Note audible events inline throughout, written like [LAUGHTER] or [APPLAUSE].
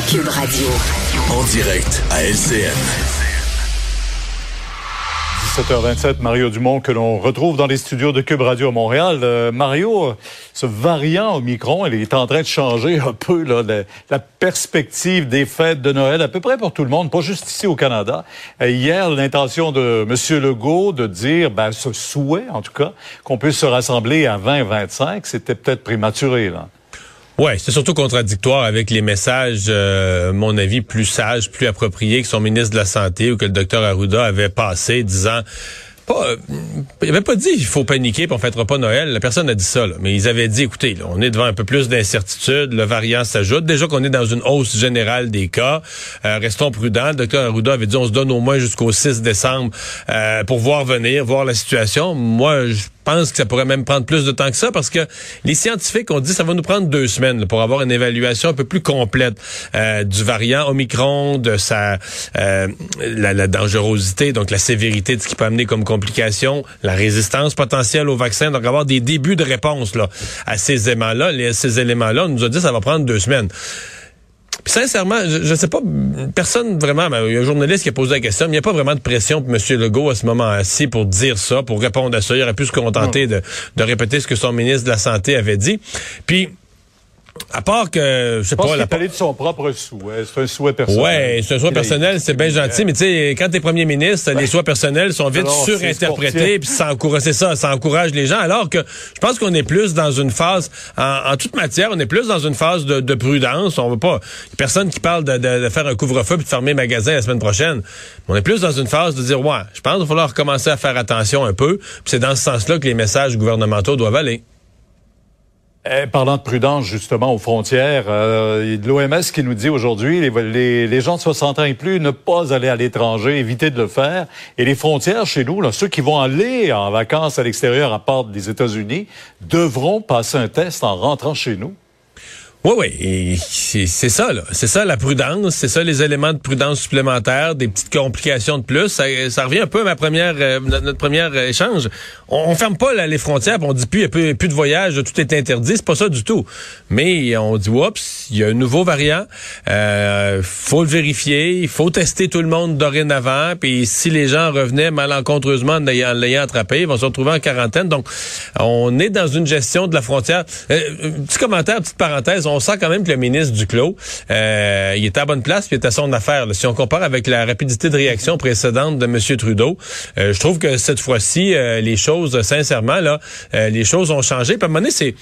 Cube Radio. En direct à LCN. 17h27, Mario Dumont, que l'on retrouve dans les studios de Cube Radio à Montréal. Euh, Mario, ce variant Omicron, il est en train de changer un peu là, la, la, perspective des fêtes de Noël, à peu près pour tout le monde, pas juste ici au Canada. Euh, hier, l'intention de M. Legault de dire, ben, ce souhait, en tout cas, qu'on puisse se rassembler à 20-25, c'était peut-être prématuré. là. Ouais, c'est surtout contradictoire avec les messages, euh, mon avis, plus sages, plus appropriés que son ministre de la Santé ou que le docteur Arruda avait passé, disant pas, euh, il avait pas dit il faut paniquer puis on fêtera pas Noël. La personne a dit ça, là. mais ils avaient dit écoutez, on est devant un peu plus d'incertitude, le variant s'ajoute. Déjà qu'on est dans une hausse générale des cas, euh, restons prudents. Le docteur Arruda avait dit on se donne au moins jusqu'au 6 décembre pour voir venir, voir la situation. Moi, je pense que ça pourrait même prendre plus de temps que ça parce que les scientifiques ont dit que ça va nous prendre deux semaines pour avoir une évaluation un peu plus complète euh, du variant Omicron, de sa euh, la, la, dangerosité, donc la sévérité de ce qui peut amener comme complication, la résistance potentielle au vaccin, donc avoir des débuts de réponse là, à ces éléments-là. Ces éléments-là, on nous a dit que ça va prendre deux semaines. Puis sincèrement, je ne sais pas, personne vraiment, ben, il y a un journaliste qui a posé la question, mais il n'y a pas vraiment de pression pour M. Legault à ce moment-ci pour dire ça, pour répondre à ça. Il aurait pu se contenter de, de répéter ce que son ministre de la Santé avait dit. Puis, à part que, je sais pas, la parler de son propre souhait. C'est un souhait personnel. Ouais, c'est un souhait personnel, c'est bien gentil, mais tu sais, quand t'es premier ministre, les souhaits personnels sont vite Alors, surinterprétés, puis ça encourage, c'est ça, ça encourage les gens. Alors que je pense qu'on est plus dans une phase, en, en, toute matière, on est plus dans une phase de, de prudence. On veut pas, personne qui parle de, de, de faire un couvre-feu puis de fermer magasin la semaine prochaine. On est plus dans une phase de dire, ouais, je pense qu'il va falloir commencer à faire attention un peu. Puis c'est dans ce sens-là que les messages gouvernementaux doivent aller. Eh, parlant de prudence, justement, aux frontières, euh, l'OMS qui nous dit aujourd'hui, les, gens de 60 ans et plus, ne pas aller à l'étranger, éviter de le faire. Et les frontières chez nous, ceux qui vont aller en vacances à l'extérieur à part des États-Unis, devront passer un test en rentrant chez nous. Oui, oui, c'est ça, là. C'est ça la prudence, c'est ça les éléments de prudence supplémentaires, des petites complications de plus. Ça, revient un peu à ma première, euh, notre premier échange. On, on ferme pas les frontières, on dit plus, plus, de voyage, tout est interdit. C'est pas ça du tout. Mais on dit, oups, il y a un nouveau variant. Euh, faut le vérifier, il faut tester tout le monde dorénavant. Puis si les gens revenaient malencontreusement en l'ayant attrapé, ils vont se retrouver en quarantaine. Donc, on est dans une gestion de la frontière. Euh, petit commentaire, petite parenthèse on sent quand même que le ministre Duclos, euh, il est à bonne place, puis il est à son affaire. Là. Si on compare avec la rapidité de réaction précédente de M. Trudeau, euh, je trouve que cette fois-ci, euh, les choses, sincèrement, là, euh, les choses ont changé. Puis à un moment donné, c'est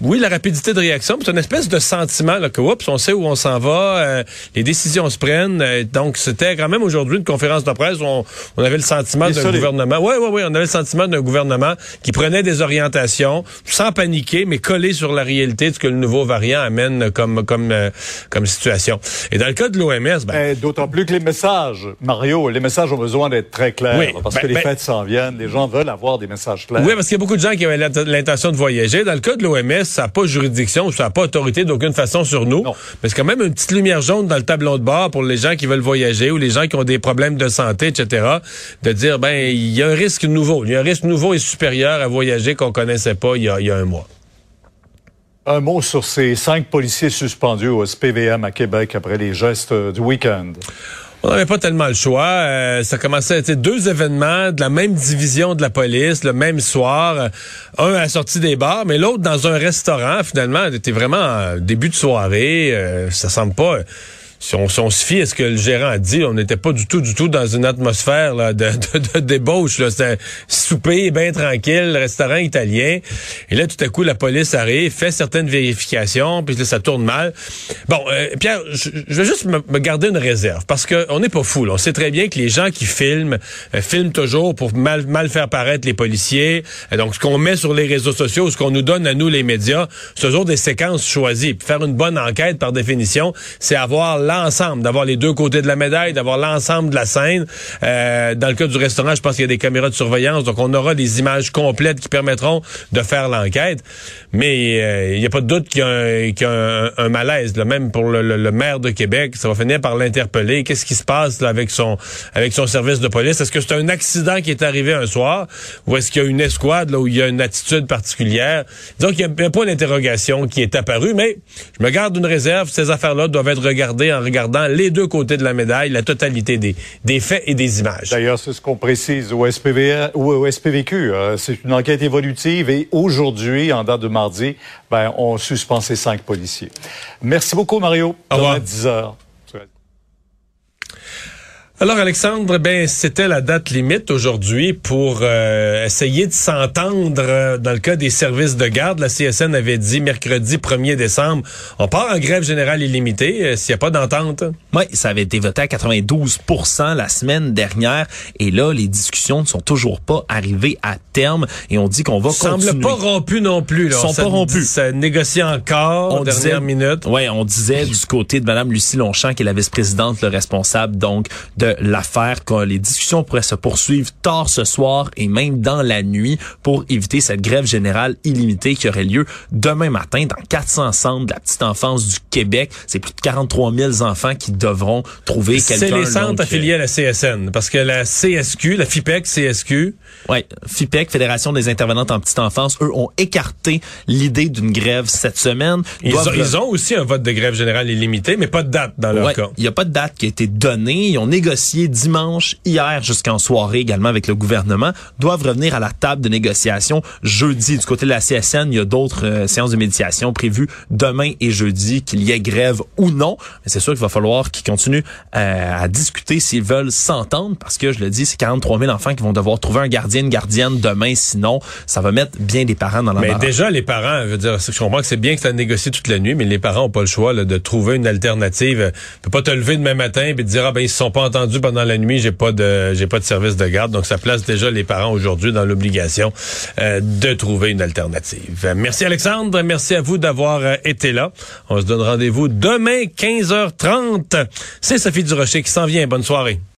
oui, la rapidité de réaction, c'est une espèce de sentiment là, que oups, on sait où on s'en va, euh, les décisions se prennent. Euh, donc, c'était quand même aujourd'hui une conférence de presse où on, on avait le sentiment d'un gouvernement. Oui, oui, oui, on avait le sentiment d'un gouvernement qui prenait des orientations sans paniquer, mais collé sur la réalité de ce que le nouveau variant amène comme comme euh, comme situation. Et dans le cas de l'OMS, ben, d'autant plus que les messages, Mario, les messages ont besoin d'être très clairs oui, parce ben, que les ben, fêtes s'en viennent. Les gens veulent avoir des messages clairs. Oui, parce qu'il y a beaucoup de gens qui avaient l'intention de voyager. Dans le cas de l'OMS, ça n'a pas juridiction, ça n'a pas autorité d'aucune façon sur nous. Non. Mais c'est quand même une petite lumière jaune dans le tableau de bord pour les gens qui veulent voyager ou les gens qui ont des problèmes de santé, etc. De dire, ben, il y a un risque nouveau. Il y a un risque nouveau et supérieur à voyager qu'on connaissait pas il y a, il y a un mois. Un mot sur ces cinq policiers suspendus au SPVM à Québec après les gestes du week-end. On n'avait pas tellement le choix. Euh, ça commençait à être deux événements de la même division de la police, le même soir. Un à la des bars, mais l'autre dans un restaurant. Finalement, c'était vraiment en début de soirée. Euh, ça semble pas si on, se fie à ce que le gérant a dit, on n'était pas du tout, du tout dans une atmosphère là, de, [LAUGHS] de, de débauche. C'était souper bien tranquille, restaurant italien. Et là, tout à coup, la police arrive, fait certaines vérifications, puis là, ça tourne mal. Bon, euh, Pierre, je, vais juste me, garder une réserve, parce que on n'est pas fou. Là. On sait très bien que les gens qui filment, euh, filment toujours pour mal, faire paraître les policiers. Et donc, ce qu'on met sur les réseaux sociaux, ce qu'on nous donne à nous, les médias, c'est toujours des séquences choisies. Puis faire une bonne enquête, par définition, c'est avoir l'ensemble, d'avoir les deux côtés de la médaille, d'avoir l'ensemble de la scène. Euh, dans le cas du restaurant, je pense qu'il y a des caméras de surveillance, donc on aura des images complètes qui permettront de faire l'enquête. Mais euh, il n'y a pas de doute qu'il y a un, y a un, un malaise, là, même pour le, le- le maire de Québec, ça va finir par l'interpeller. Qu'est-ce qui se passe là, avec son avec son service de police? Est-ce que c'est un accident qui est arrivé un soir, ou est-ce qu'il y a une escouade là où il y a une attitude particulière? Donc il y a un point d'interrogation qui est apparu, mais je me garde une réserve. Ces affaires-là doivent être regardées en regardant les deux côtés de la médaille, la totalité des des faits et des images. D'ailleurs, c'est ce qu'on précise au, SPV, ou au SPVQ. euh, c'est une enquête évolutive et aujourd'hui, en date de mardi, ben, on suspend ces cinq policiers. Merci beaucoup, Mario. Au revoir. Demain, 10 heures. Alors Alexandre, ben c'était la date limite aujourd'hui pour euh, essayer de s'entendre euh, dans le cas des services de garde. La CSN avait dit mercredi 1er décembre, on part en grève générale illimitée euh, s'il n'y a pas d'entente. Oui, ça avait été voté à 92% la semaine dernière. Et là, les discussions ne sont toujours pas arrivées à terme. Et on dit qu'on va Semble continuer. pas rompu non plus. Là. Ils sont Ça pas rompus. Ça négocie encore on dernière disait, minute. Ouais, on disait du côté de Madame Lucie Longchamp, qui est la vice-présidente, le responsable donc de l'affaire, que les discussions pourraient se poursuivre tard ce soir et même dans la nuit pour éviter cette grève générale illimitée qui aurait lieu demain matin dans 400 centres de la petite enfance du Québec. C'est plus de 43 000 enfants qui devront trouver quelqu'un. C'est les centres donc, affiliés à la CSN. Parce que la CSQ, la FIPEC, CSQ, Ouais, FIPEC, Fédération des intervenantes en petite enfance, eux ont écarté l'idée d'une grève cette semaine. ils ont, ils ont aussi un vote de grève générale illimité, mais pas de date dans leur Ouais, cas. il n'y a pas de date qui a été donnée. Ils ont négocié dimanche, hier, jusqu'en soirée également avec le gouvernement. Doivent revenir à la table de négociation jeudi. Du côté de la CSN, il y a d'autres euh, séances de médiation prévues demain et jeudi, qu'il y ait grève ou non. Mais c'est sûr qu'il va falloir qu'ils continuent euh, à discuter s'ils veulent s'entendre parce que, je le dis, c'est 43 000 enfants qui vont devoir trouver un gardien, une gardienne demain. Sinon, ça va mettre bien des parents dans la Mais déjà, les parents, je veux dire, je comprends que c'est bien que ça négocie toute la nuit, mais les parents ont pas le choix là, de trouver une alternative. Tu peux pas te lever demain matin et te dire ah ben ils se sont pas entendus pendant la nuit, j'ai pas de j'ai pas de service de garde. Donc ça place déjà les parents aujourd'hui dans l'obligation euh, de trouver une alternative. Merci Alexandre, merci à vous d'avoir euh, été là. On se donne rendez-vous demain 15h30. C'est Sophie Durocher qui s'en vient. Bonne soirée.